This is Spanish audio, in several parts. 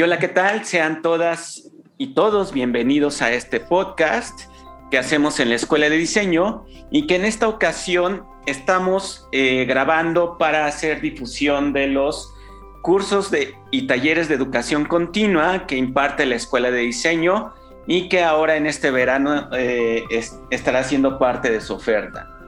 Y hola, ¿qué tal? Sean todas y todos bienvenidos a este podcast que hacemos en la Escuela de Diseño y que en esta ocasión estamos eh, grabando para hacer difusión de los cursos de, y talleres de educación continua que imparte la Escuela de Diseño y que ahora en este verano eh, estará siendo parte de su oferta.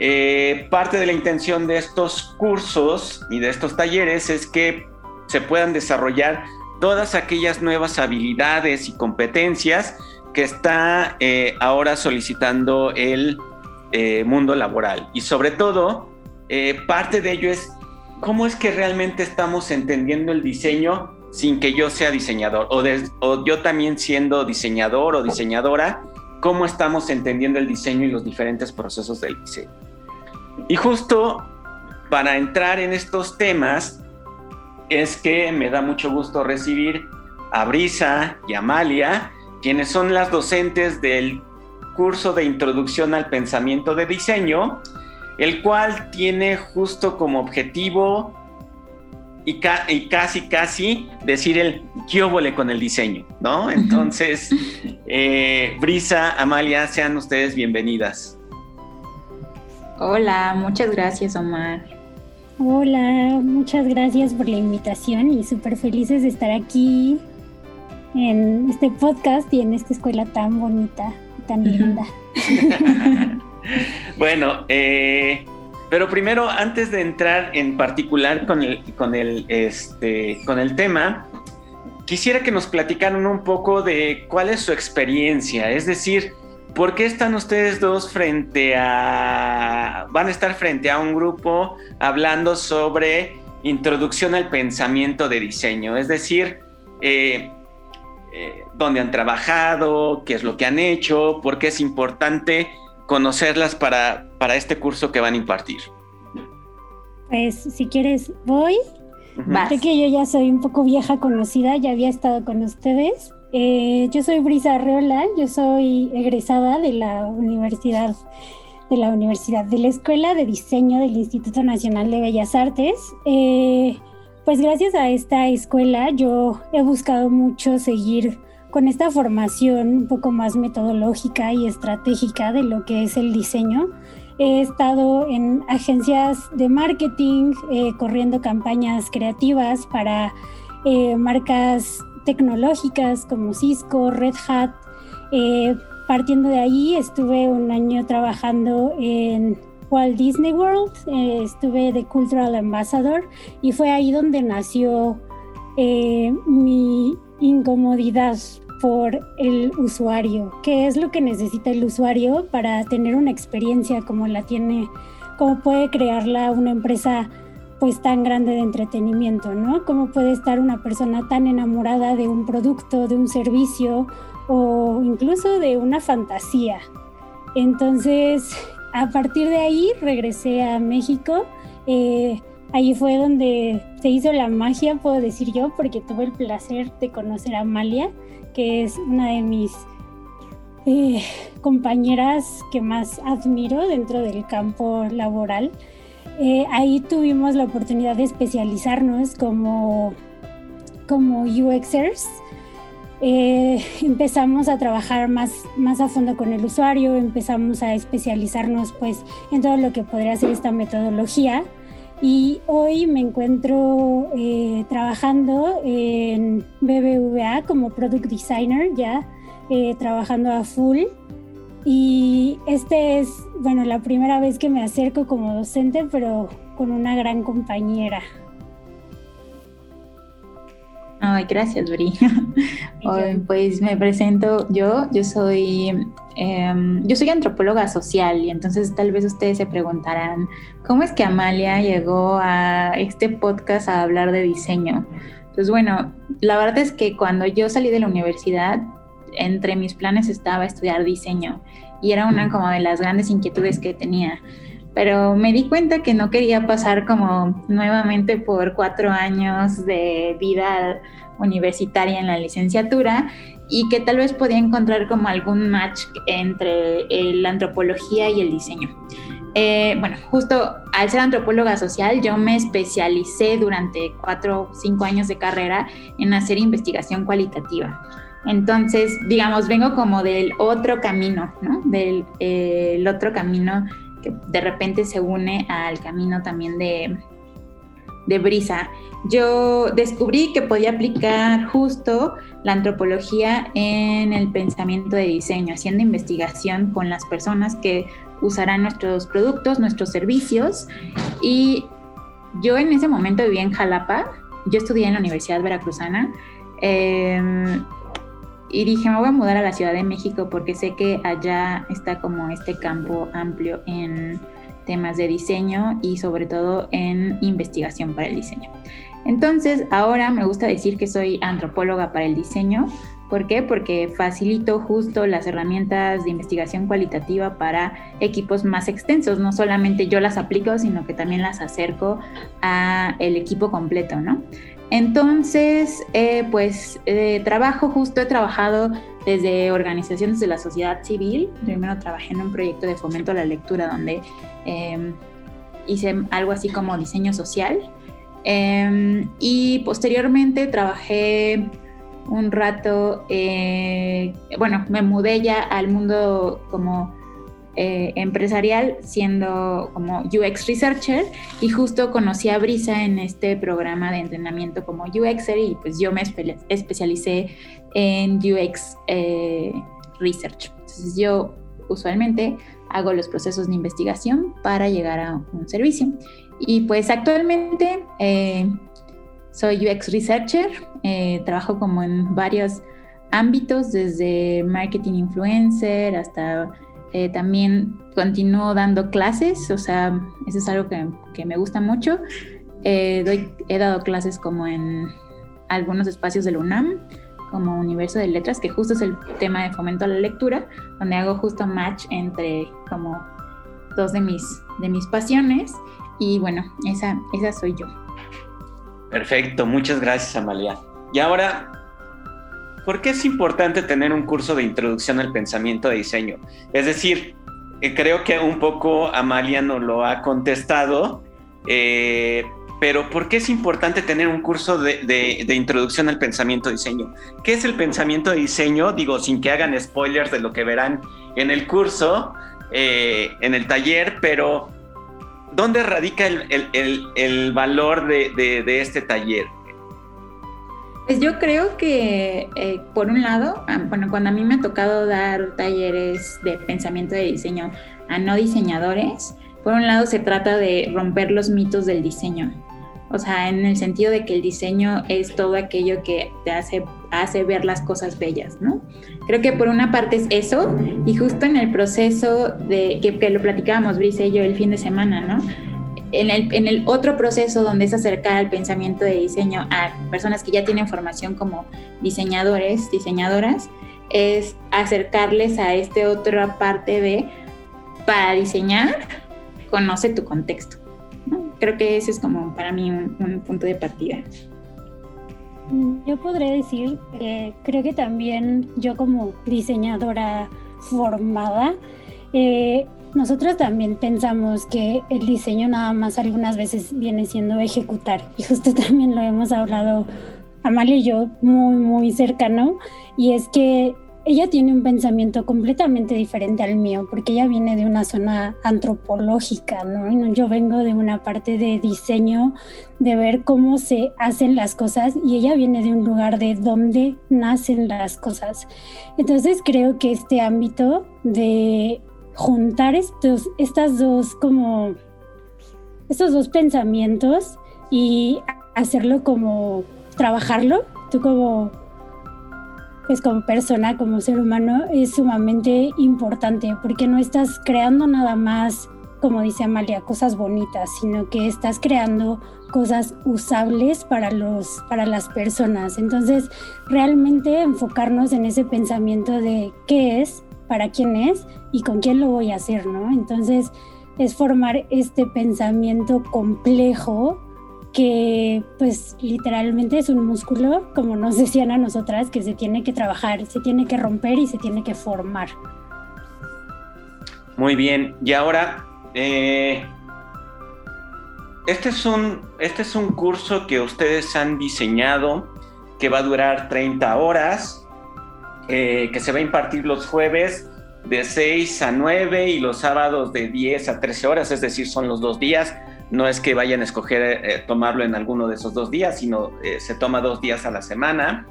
Eh, parte de la intención de estos cursos y de estos talleres es que se puedan desarrollar todas aquellas nuevas habilidades y competencias que está eh, ahora solicitando el mundo laboral. Y sobre todo, parte de ello es cómo es que realmente estamos entendiendo el diseño sin que yo sea diseñador o, yo también siendo diseñador o diseñadora, cómo estamos entendiendo el diseño y los diferentes procesos del diseño. Y justo para entrar en estos temas es que me da mucho gusto recibir a Brisa y Amalia, quienes son las docentes del curso de introducción al pensamiento de diseño, el cual tiene justo como objetivo y, casi, casi decir el quióbole con el diseño, ¿no? Entonces, eh, Brisa, Amalia, sean ustedes bienvenidas. Hola, muchas gracias, Omar. Hola, muchas gracias por la invitación y súper felices de estar aquí en este podcast y en esta escuela tan bonita, tan linda. bueno, eh, pero primero, antes de entrar en particular con el, con el, este, con el tema, quisiera que nos platicaran un poco de cuál es su experiencia, es decir, ¿por qué están ustedes dos frente a, van a estar frente a un grupo hablando sobre introducción al pensamiento de diseño? Es decir, eh, eh, dónde han trabajado, qué es lo que han hecho, por qué es importante conocerlas para, para este curso que van a impartir? Pues si quieres, voy. Sé que yo ya soy un poco vieja conocida, ya había estado con ustedes. Eh, yo soy Brisa Arreola, yo soy egresada de la universidad, de la universidad, de la Escuela de Diseño del Instituto Nacional de Bellas Artes. Eh, pues gracias a esta escuela yo he buscado mucho seguir con esta formación un poco más metodológica y estratégica de lo que es el diseño, he estado en agencias de marketing, eh, corriendo campañas creativas para marcas tecnológicas como Cisco, Red Hat. Eh, partiendo de ahí, estuve un año trabajando en Walt Disney World, estuve de Cultural Ambassador y fue ahí donde nació mi incomodidad por el usuario, qué es lo que necesita el usuario para tener una experiencia como la tiene, cómo puede crearla una empresa pues tan grande de entretenimiento, ¿no? Cómo puede estar una persona tan enamorada de un producto, de un servicio o incluso de una fantasía. Entonces, a partir de ahí regresé a México. Eh, ahí fue donde se hizo la magia, puedo decir yo, porque tuve el placer de conocer a Amalia que es una de mis eh, compañeras que más admiro dentro del campo laboral. Eh, ahí tuvimos la oportunidad de especializarnos como, como UXers. Eh, empezamos a trabajar más, más a fondo con el usuario, empezamos a especializarnos pues en todo lo que podría ser esta metodología y hoy me encuentro eh, trabajando en BBVA como Product Designer, ya trabajando a full. Y este es, bueno, la primera vez que me acerco como docente, pero con una gran compañera. Ay, gracias, Bri. pues me presento yo, yo soy, em, yo soy antropóloga social y entonces tal vez ustedes se preguntarán, ¿cómo es que Amalia llegó a este podcast a hablar de diseño? Pues bueno, la verdad es que cuando yo salí de la universidad, entre mis planes estaba estudiar diseño y era una como de las grandes inquietudes que tenía pero me di cuenta que no quería pasar como nuevamente por cuatro años de vida universitaria en la licenciatura y que tal vez podía encontrar como algún match entre la antropología y el diseño. eh, bueno, justo al ser antropóloga social, yo me especialicé durante cuatro o cinco años de carrera en hacer investigación cualitativa. Entonces, digamos, vengo como del otro camino, ¿no? Del eh, otro camino que de repente se une al camino también de, de Brisa. Yo descubrí que podía aplicar justo la antropología en el pensamiento de diseño, haciendo investigación con las personas que usarán nuestros productos, nuestros servicios. Y yo en ese momento vivía en Jalapa, yo estudié en la Universidad Veracruzana. Em, y dije, me voy a mudar a la Ciudad de México porque sé que allá está como este campo amplio en temas de diseño y sobre todo en investigación para el diseño. Entonces, ahora me gusta decir que soy antropóloga para el diseño. ¿Por qué? Porque facilito justo las herramientas de investigación cualitativa para equipos más extensos. No solamente yo las aplico, sino que también las acerco a el equipo completo, ¿no? Entonces, eh, pues eh, trabajo justo, he trabajado desde organizaciones de la sociedad civil. Primero trabajé en un proyecto de fomento a la lectura donde em, hice algo así como diseño social. Em, y posteriormente trabajé un rato, eh, bueno, me mudé ya al mundo como eh, empresarial siendo como UX Researcher y justo conocí a Brisa en este programa de entrenamiento como UXer y pues yo me especialicé en UX eh, Research. Entonces yo usualmente hago los procesos de investigación para llegar a un servicio. Y pues actualmente eh, soy UX Researcher, trabajo como en varios ámbitos, desde marketing influencer hasta eh, también continúo dando clases, o sea, eso es algo que, me gusta mucho. Eh, doy, he dado clases como en algunos espacios de la UNAM, como Universo de Letras, que justo es el tema de fomento a la lectura, donde hago justo match entre como dos de mis, de mis pasiones. Y bueno, esa, esa soy yo. Perfecto, muchas gracias Amalia. Y ahora ¿por qué es importante tener un curso de introducción al pensamiento de diseño? Es decir, eh, creo que un poco Amalia nos lo ha contestado, eh, pero ¿por qué es importante tener un curso de, introducción al pensamiento de diseño? ¿Qué es el pensamiento de diseño? Digo, sin que hagan spoilers de lo que verán en el curso, eh, en el taller, pero ¿dónde radica el, valor de este taller? Pues yo creo que, eh, por un lado, ah, bueno, cuando a mí me ha tocado dar talleres de pensamiento de diseño a no diseñadores, por un lado se trata de romper los mitos del diseño. O sea, en el sentido de que el diseño es todo aquello que te hace, hace ver las cosas bellas, ¿no? Creo que por una parte es eso, y justo en el proceso de que, que lo platicábamos, Brice y yo, el fin de semana, ¿no? En el, otro proceso donde es acercar al pensamiento de diseño a personas que ya tienen formación como diseñadores, diseñadoras, es acercarles a esta otra parte de, para diseñar, conoce tu contexto. Creo que ese es como para mí un, punto de partida. Yo podría decir que creo que también yo como diseñadora formada, eh, nosotros también pensamos que el diseño nada más algunas veces viene siendo ejecutar y justo también lo hemos hablado Amalia y yo muy muy cercano y es que ella tiene un pensamiento completamente diferente al mío porque ella viene de una zona antropológica, ¿no? Yo vengo de una parte de diseño, de ver cómo se hacen las cosas y ella viene de un lugar de dónde nacen las cosas. Entonces creo que este ámbito de juntar estos, estas dos como, estos dos pensamientos y hacerlo como, trabajarlo, tú como, pues como persona, como ser humano, es sumamente importante porque no estás creando nada más, como dice Amalia, cosas bonitas, sino que estás creando cosas usables para los para las personas. Entonces, realmente enfocarnos en ese pensamiento de qué es, para quién es y con quién lo voy a hacer, ¿no? Entonces es formar este pensamiento complejo que pues literalmente es un músculo, como nos decían a nosotras, que se tiene que trabajar, se tiene que romper y se tiene que formar. Muy bien, y ahora eh, este, es un, este es un curso que ustedes han diseñado que va a durar 30 horas, eh, que se va a impartir los jueves de 6 a 9 y los sábados de 10 a 13 horas, es decir, son los dos días. No es que vayan a escoger eh, tomarlo en alguno de esos dos días, sino se toma dos días a la semana.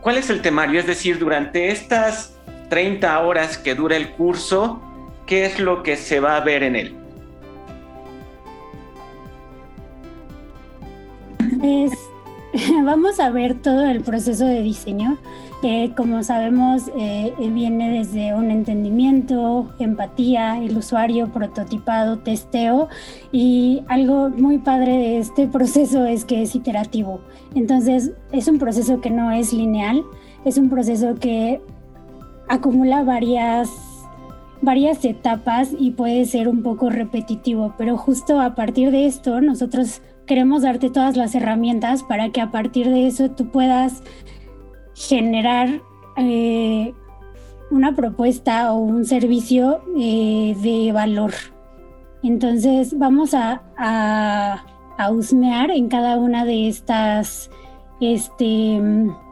¿Cuál es el temario? Es decir, durante estas 30 horas que dura el curso, ¿qué es lo que se va a ver en él? vamos a ver todo el proceso de diseño. que como sabemos, eh, viene desde un entendimiento, empatía, el usuario, prototipado, testeo. Y algo muy padre de este proceso es que es iterativo. Entonces, es un proceso que no es lineal, es un proceso que acumula varias varias etapas y puede ser un poco repetitivo, pero justo a partir de esto nosotros queremos darte todas las herramientas para que a partir de eso tú puedas generar eh, una propuesta o un servicio eh, de valor. Entonces vamos a, a, a, husmear en cada una de estas este,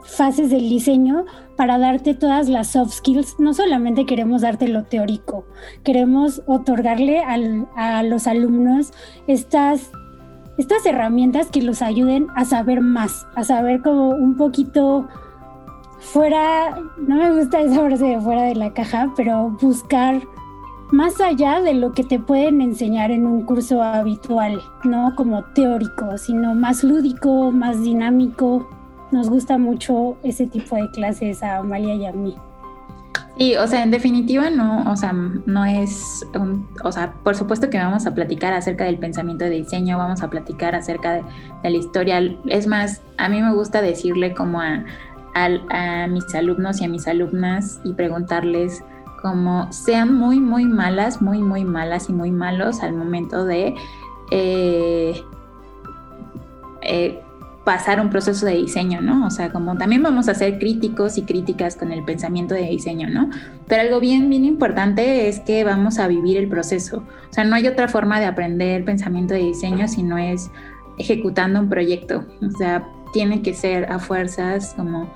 fases del diseño para darte todas las soft skills. No solamente queremos darte lo teórico, queremos otorgarle a los alumnos estas estas herramientas que los ayuden a saber más, a saber como un poquito fuera, no me gusta esa frase de fuera de la caja, pero buscar más allá de lo que te pueden enseñar en un curso habitual, no como teórico, sino más lúdico, más dinámico. Nos gusta mucho ese tipo de clases a Amalia y a mí. Sí, o sea, en definitiva no, o sea, no es, un, o sea, por supuesto que vamos a platicar acerca del pensamiento de diseño, vamos a platicar acerca de, la historia. Es más, a mí me gusta decirle como a, a, mis alumnos y a mis alumnas y preguntarles como sean muy, muy malas, muy, muy malas y muy malos al momento de eh, eh, pasar un proceso de diseño, ¿no? O sea, como también vamos a ser críticos y críticas con el pensamiento de diseño, ¿no? Pero algo bien, bien importante es que vamos a vivir el proceso. O sea, no hay otra forma de aprender pensamiento de diseño si no es ejecutando un proyecto. O sea, tiene que ser a fuerzas como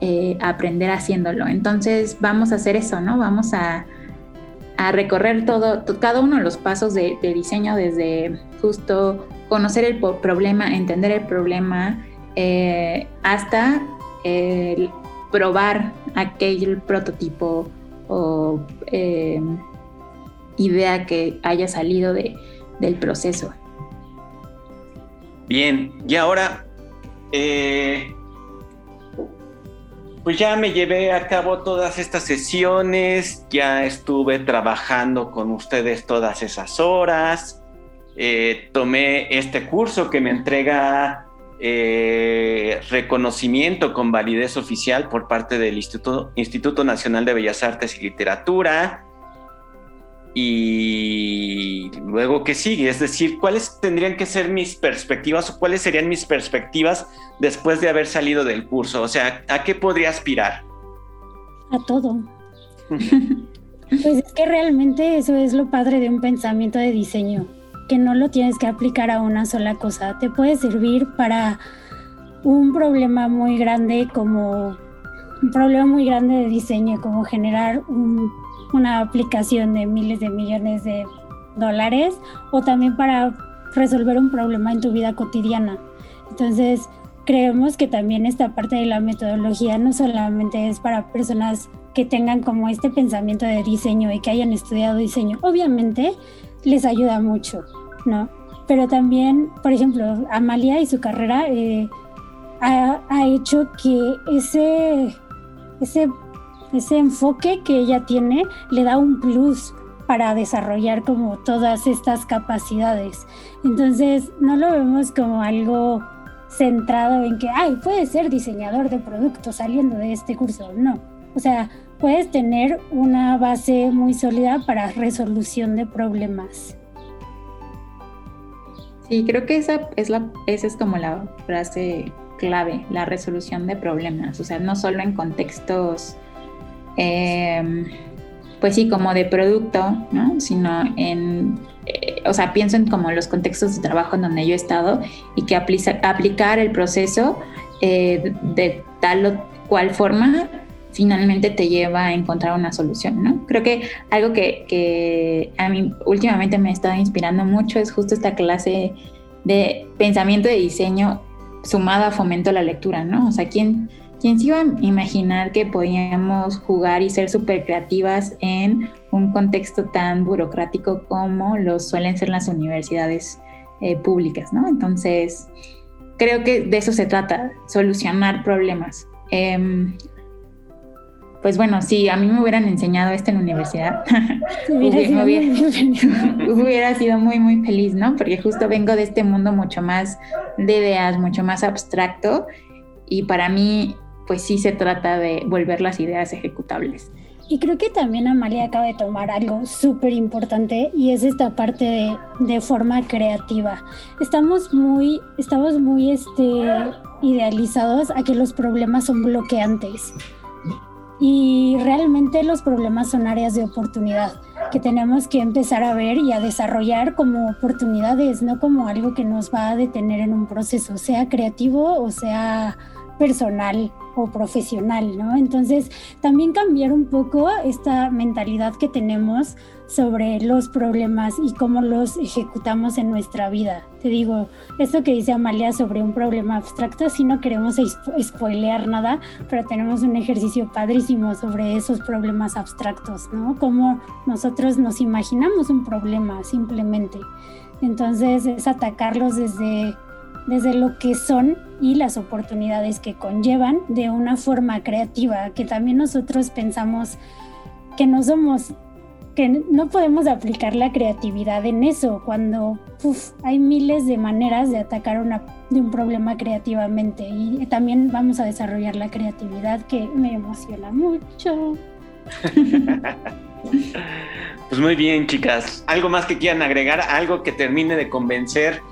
eh, aprender haciéndolo. Entonces, vamos a hacer eso, ¿no? Vamos a, a recorrer todo, cada uno de los pasos de diseño desde justo conocer el problema, entender el problema, eh, hasta probar aquel prototipo o eh, idea que haya salido del proceso. Bien, y ahora, eh, pues ya me llevé a cabo todas estas sesiones, ya estuve trabajando con ustedes todas esas horas, eh, tomé este curso que me entrega eh, reconocimiento con validez oficial por parte del Instituto, Instituto Nacional de Bellas Artes y Literatura. Y luego, ¿qué sigue? Es decir, ¿cuáles tendrían que ser mis perspectivas o cuáles serían mis perspectivas después de haber salido del curso? O sea, ¿a qué podría aspirar? A todo. pues es que realmente eso es lo padre de un pensamiento de diseño que no lo tienes que aplicar a una sola cosa. Te puede servir para un problema muy grande como un problema muy grande de diseño, como generar una aplicación de miles de millones de dólares o también para resolver un problema en tu vida cotidiana. Entonces, creemos que también esta parte de la metodología no solamente es para personas que tengan como este pensamiento de diseño y que hayan estudiado diseño. Obviamente, les ayuda mucho, ¿no? Pero también, por ejemplo, Amalia y su carrera eh, ha, hecho que ese, ese, ese enfoque que ella tiene le da un plus para desarrollar como todas estas capacidades. Entonces, no lo vemos como algo centrado en que, ay, puedes ser diseñador de productos saliendo de este curso. No. O sea, puedes tener una base muy sólida para resolución de problemas. Sí, creo que esa es, la, esa es como la frase clave, la resolución de problemas, o sea, no solo en contextos, em, pues sí, como de producto, ¿no? Sino en, eh, o sea, pienso en como los contextos de trabajo en donde yo he estado y que aplicar el proceso eh, de tal o cual forma finalmente te lleva a encontrar una solución, ¿no? Creo que algo que, que a mí últimamente me ha estado inspirando mucho es justo esta clase de pensamiento de diseño sumada a fomento a la lectura, ¿no? O sea, ¿quién, ¿quién se iba a imaginar que podíamos jugar y ser súper creativas en un contexto tan burocrático como lo suelen ser las universidades eh, públicas, ¿no? Entonces, creo que de eso se trata, solucionar problemas. Em, pues bueno, si a mí me hubieran enseñado esto en la universidad, hubiera, sido muy, muy feliz, ¿no? Porque justo vengo de este mundo mucho más de ideas, mucho más abstracto y para mí, pues sí se trata de volver las ideas ejecutables. Y creo que también Amalia acaba de tomar algo súper importante y es esta parte de, de, forma creativa. Estamos muy, estamos muy este, idealizados a que los problemas son bloqueantes y realmente los problemas son áreas de oportunidad que tenemos que empezar a ver y a desarrollar como oportunidades, no como algo que nos va a detener en un proceso, sea creativo o sea personal o profesional, ¿no? Entonces, también cambiar un poco esta mentalidad que tenemos sobre los problemas y cómo los ejecutamos en nuestra vida. Te digo, esto que dice Amalia sobre un problema abstracto, si no queremos spoilear nada, pero tenemos un ejercicio padrísimo sobre esos problemas abstractos, ¿no? Cómo nosotros nos imaginamos un problema simplemente. Entonces, es atacarlos desde desde lo que son y las oportunidades que conllevan de una forma creativa, que también nosotros pensamos que no somos, que no podemos aplicar la creatividad en eso, cuando hay miles de maneras de atacar una, de un problema creativamente y también vamos a desarrollar la creatividad que me emociona mucho. Pues muy bien, chicas. ¿Algo más que quieran agregar? ¿Algo que termine de convencer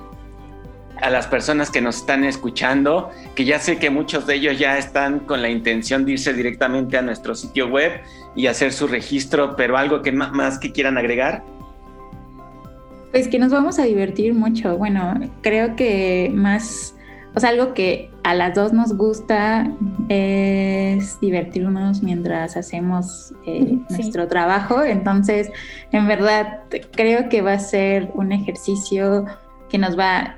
a las personas que nos están escuchando, que ya sé que muchos de ellos ya están con la intención de irse directamente a nuestro sitio web y hacer su registro, pero algo que más, que quieran agregar. Pues que nos vamos a divertir mucho. Bueno, creo que más, o sea, algo que a las dos nos gusta es divertirnos mientras hacemos eh, nuestro trabajo. Entonces, en verdad, creo que va a ser un ejercicio que nos va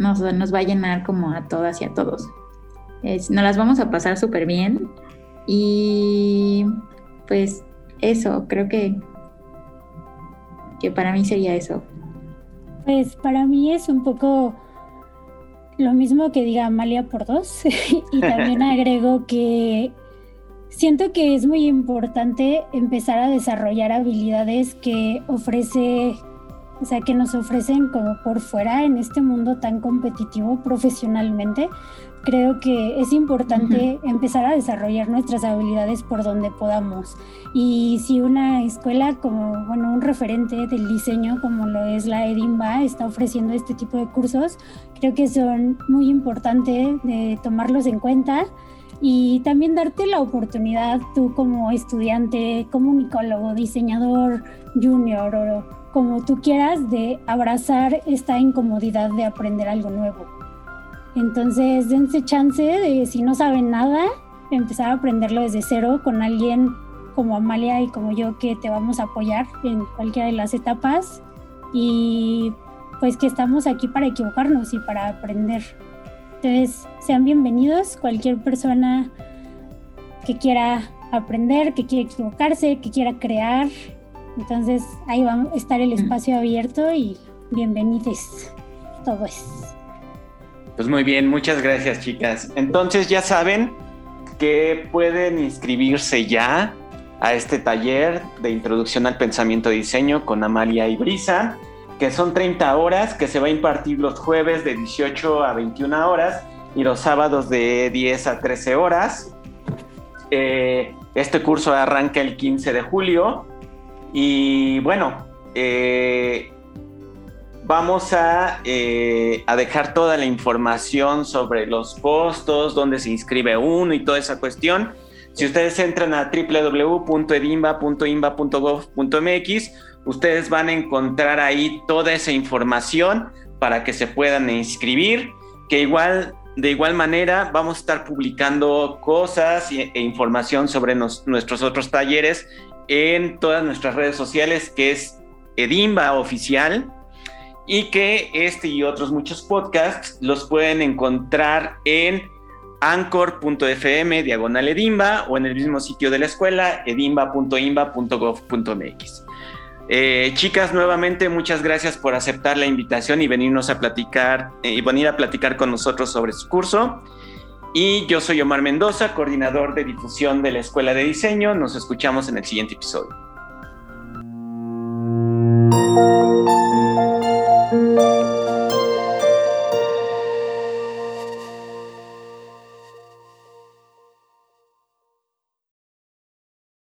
nos, nos va a llenar como a todas y a todos. nos las vamos a pasar súper bien y pues eso, creo que, que para mí sería eso. Pues para mí es un poco lo mismo que diga Amalia por dos y también agrego que siento que es muy importante empezar a desarrollar habilidades que ofrece o sea, que nos ofrecen como por fuera en este mundo tan competitivo profesionalmente. Creo que es importante empezar a desarrollar nuestras habilidades por donde podamos. Y si una escuela como, bueno, un referente del diseño como lo es la Edimba está ofreciendo este tipo de cursos, creo que son muy importantes de tomarlos en cuenta y también darte la oportunidad tú como estudiante, comunicólogo, diseñador junior o como tú quieras, de abrazar esta incomodidad de aprender algo nuevo. Entonces, dense chance de, si no saben nada, empezar a aprenderlo desde cero con alguien como Amalia y como yo que te vamos a apoyar en cualquiera de las etapas y pues que estamos aquí para equivocarnos y para aprender. Entonces, sean bienvenidos cualquier persona que quiera aprender, que quiera equivocarse, que quiera crear, entonces ahí va a estar el espacio abierto y bienvenidos todos. Pues muy bien, muchas gracias chicas. Entonces ya saben que pueden inscribirse ya a este taller de introducción al pensamiento de diseño con Amalia y Brisa, que son 30 horas, que se va a impartir los jueves de 18 a 21 horas y los sábados de 10 a 13 horas. Eh, este curso arranca el 15 de julio y bueno, eh, vamos eh, a, dejar toda la información sobre los costos, dónde se inscribe uno y toda esa cuestión. Si ustedes entran a www.edimba.imba.gov.mx, ustedes van a encontrar ahí toda esa información para que se puedan inscribir, que igual de igual manera vamos a estar publicando cosas e, información sobre nuestros otros talleres en todas nuestras redes sociales, que es Edimba Oficial, y que este y otros muchos podcasts los pueden encontrar en anchor.fm diagonal edimba o en el mismo sitio de la escuela edimba.imba.gov.mx. Eh, chicas, nuevamente muchas gracias por aceptar la invitación y venirnos a platicar eh, y venir a platicar con nosotros sobre su curso. Y yo soy Omar Mendoza, coordinador de difusión de la Escuela de Diseño. Nos escuchamos en el siguiente episodio.